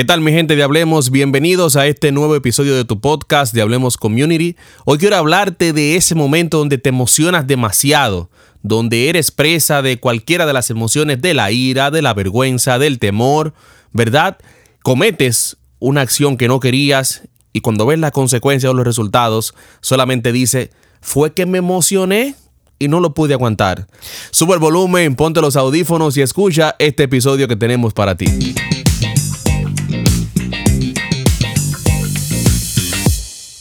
¿Qué tal mi gente de Hablemos? Bienvenidos a este nuevo episodio de tu podcast de Hablemos Community. Hoy quiero hablarte de ese momento donde te emocionas demasiado, donde eres presa de cualquiera de las emociones de la ira, de la vergüenza, del temor, ¿verdad? Cometes una acción que no querías y cuando ves la consecuencia o los resultados, solamente dice, fue que me emocioné y no lo pude aguantar. Sube el volumen, ponte los audífonos y escucha este episodio que tenemos para ti.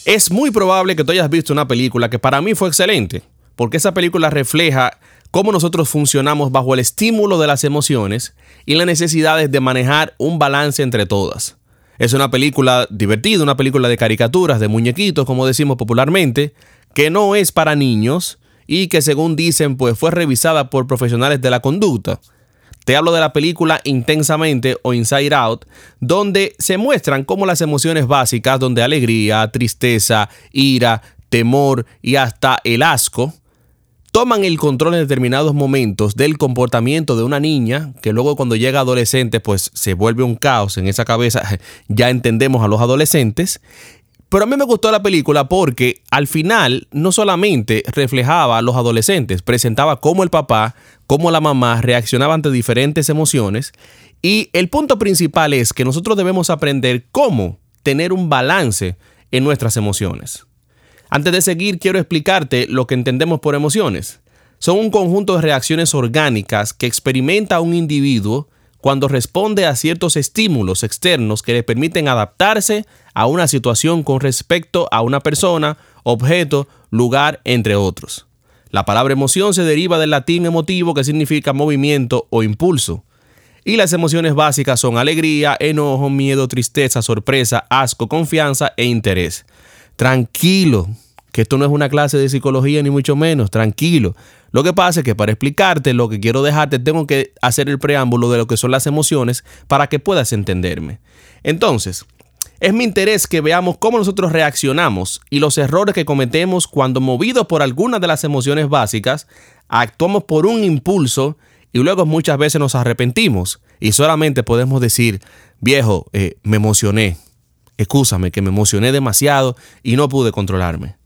Es muy probable que tú hayas visto una película que para mí fue excelente, porque esa película refleja cómo nosotros funcionamos bajo el estímulo de las emociones y las necesidades de manejar un balance entre todas. Es una película divertida, una película de caricaturas, de muñequitos, como decimos popularmente, que no es para niños y que según dicen pues fue revisada por profesionales de la conducta. Te hablo de la película Intensamente o Inside Out, donde se muestran cómo las emociones básicas, donde alegría, tristeza, ira, temor y hasta el asco, toman el control en determinados momentos del comportamiento de una niña que luego cuando llega adolescente pues se vuelve un caos en esa cabeza, ya entendemos a los adolescentes. Pero a mí me gustó la película porque al final no solamente reflejaba a los adolescentes, presentaba cómo el papá cómo la mamá reaccionaba ante diferentes emociones. Y el punto principal es que nosotros debemos aprender cómo tener un balance en nuestras emociones. Antes de seguir, quiero explicarte lo que entendemos por emociones. Son un conjunto de reacciones orgánicas que experimenta un individuo cuando responde a ciertos estímulos externos que le permiten adaptarse a una situación con respecto a una persona, objeto, lugar, entre otros. La palabra emoción se deriva del latín emotivo que significa movimiento o impulso. Y las emociones básicas son alegría, enojo, miedo, tristeza, sorpresa, asco, confianza e interés. Tranquilo, que esto no es una clase de psicología ni mucho menos, tranquilo. Lo que pasa es que para explicarte lo que quiero dejarte tengo que hacer el preámbulo de lo que son las emociones para que puedas entenderme. Entonces, es mi interés que veamos cómo nosotros reaccionamos y los errores que cometemos cuando movidos por algunas de las emociones básicas, actuamos por un impulso y luego muchas veces nos arrepentimos y solamente podemos decir, viejo, eh, me emocioné, excúsame que me emocioné demasiado y no pude controlarme.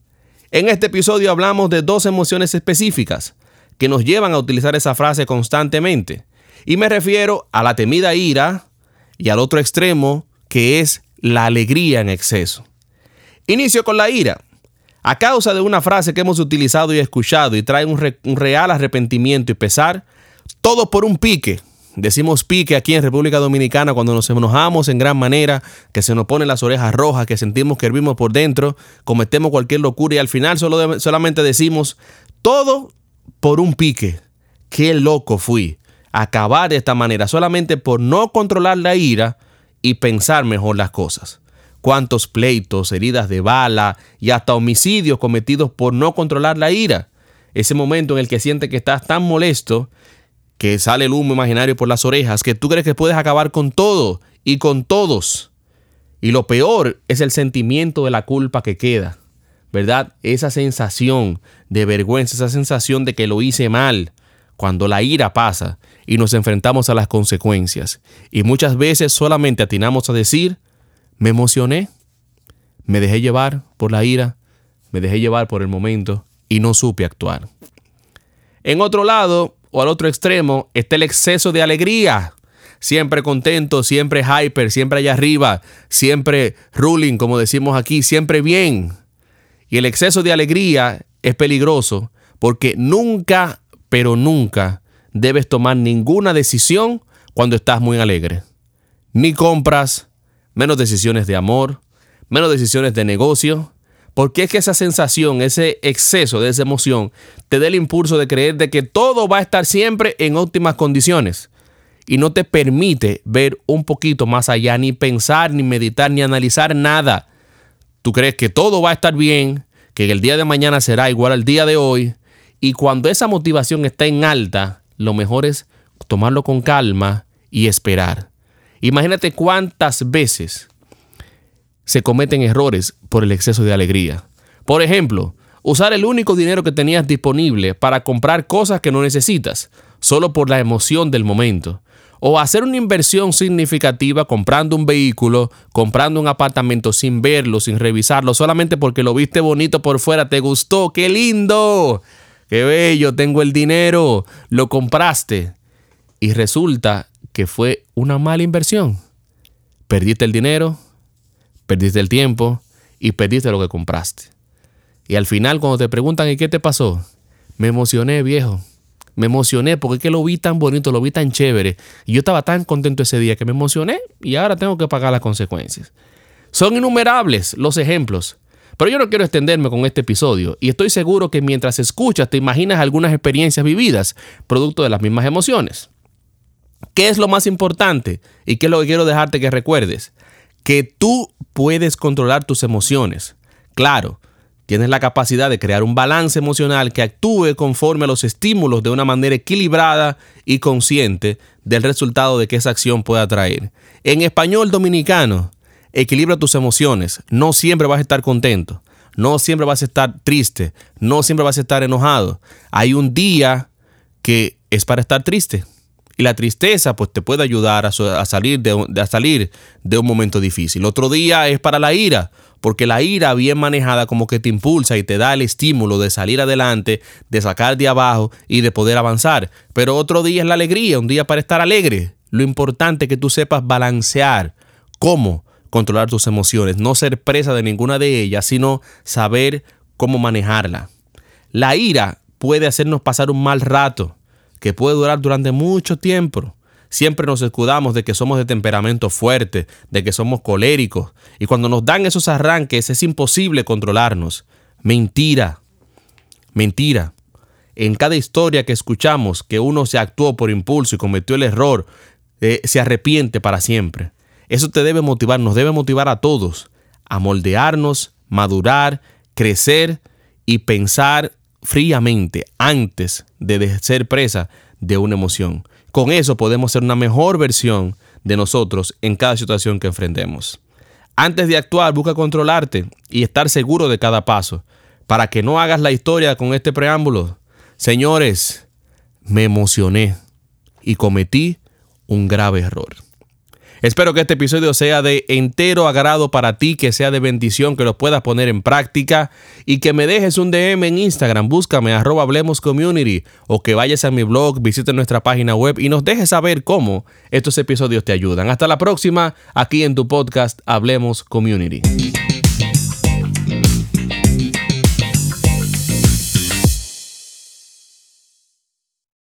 En este episodio hablamos de dos emociones específicas que nos llevan a utilizar esa frase constantemente. Y me refiero a la temida ira y al otro extremo que es la alegría en exceso. Inicio con la ira. A causa de una frase que hemos utilizado y escuchado y trae un, real arrepentimiento y pesar, todo por un pique. Decimos pique aquí en República Dominicana cuando nos enojamos en gran manera, que se nos ponen las orejas rojas, que sentimos que hervimos por dentro, cometemos cualquier locura y al final solo solamente decimos todo por un pique. Qué loco fui. Acabar de esta manera solamente por no controlar la ira y pensar mejor las cosas. Cuántos pleitos, heridas de bala y hasta homicidios cometidos por no controlar la ira. Ese momento en el que sientes que estás tan molesto que sale el humo imaginario por las orejas, que tú crees que puedes acabar con todo y con todos. Y lo peor es el sentimiento de la culpa que queda, ¿verdad? Esa sensación de vergüenza, esa sensación de que lo hice mal, cuando la ira pasa y nos enfrentamos a las consecuencias. Y muchas veces solamente atinamos a decir, me emocioné, me dejé llevar por la ira, me dejé llevar por el momento y no supe actuar. En otro lado, o al otro extremo, está el exceso de alegría. Siempre contento, siempre hyper, siempre allá arriba, siempre ruling, como decimos aquí, siempre bien. Y el exceso de alegría es peligroso porque nunca, pero nunca debes tomar ninguna decisión cuando estás muy alegre. Ni compras, menos decisiones de amor, menos decisiones de negocio, porque es que esa sensación, ese exceso de esa emoción, te da el impulso de creer de que todo va a estar siempre en óptimas condiciones y no te permite ver un poquito más allá, ni pensar, ni meditar, ni analizar nada. Tú crees que todo va a estar bien, que el día de mañana será igual al día de hoy, y cuando esa motivación está en alta, lo mejor es tomarlo con calma y esperar. Imagínate cuántas veces se cometen errores por el exceso de alegría. Por ejemplo, usar el único dinero que tenías disponible para comprar cosas que no necesitas, solo por la emoción del momento. o hacer una inversión significativa comprando un vehículo, comprando un apartamento sin verlo, sin revisarlo, solamente porque lo viste bonito por fuera, te gustó, qué lindo, qué bello, tengo el dinero, lo compraste y resulta que fue una mala inversión. Perdiste el dinero, perdiste el tiempo y perdiste lo que compraste. Y al final cuando te preguntan ¿y qué te pasó? Me emocioné, viejo. Me emocioné porque es que lo vi tan bonito, lo vi tan chévere. Y yo estaba tan contento ese día que me emocioné y ahora tengo que pagar las consecuencias. Son innumerables los ejemplos. Pero yo no quiero extenderme con este episodio y estoy seguro que mientras escuchas te imaginas algunas experiencias vividas, producto de las mismas emociones. ¿Qué es lo más importante? ¿Y qué es lo que quiero dejarte que recuerdes? Que tú puedes controlar tus emociones. Claro, Tienes la capacidad de crear un balance emocional que actúe conforme a los estímulos de una manera equilibrada y consciente del resultado de que esa acción pueda traer. En español dominicano, equilibra tus emociones. No siempre vas a estar contento. No siempre vas a estar triste. No siempre vas a estar enojado. Hay un día que es para estar triste. Y la tristeza pues te puede ayudar a, salir de, a salir de un momento difícil. Otro día es para la ira porque la ira bien manejada como que te impulsa y te da el estímulo de salir adelante, de sacar de abajo y de poder avanzar. Pero otro día es la alegría, un día para estar alegre. Lo importante es que tú sepas balancear cómo controlar tus emociones, no ser presa de ninguna de ellas, sino saber cómo manejarla. La ira puede hacernos pasar un mal rato, que puede durar durante mucho tiempo. Siempre nos escudamos de que somos de temperamento fuerte, de que somos coléricos. Y cuando nos dan esos arranques es imposible controlarnos. Mentira. Mentira. En cada historia que escuchamos que uno se actuó por impulso y cometió el error, eh, se arrepiente para siempre. Eso te debe motivar, nos debe motivar a todos a moldearnos, madurar, crecer y pensar fríamente antes de ser presa de una emoción. Con eso podemos ser una mejor versión de nosotros en cada situación que enfrentemos. Antes de actuar, busca controlarte y estar seguro de cada paso, para que no hagas la historia con este preámbulo. Señores, me emocioné y cometí un grave error. Espero que este episodio sea de entero agrado para ti, que sea de bendición, que lo puedas poner en práctica y que me dejes un DM en Instagram. Búscame arroba Hablemos Community o que vayas a mi blog, visite nuestra página web y nos dejes saber cómo estos episodios te ayudan. Hasta la próxima, aquí en tu podcast Hablemos Community.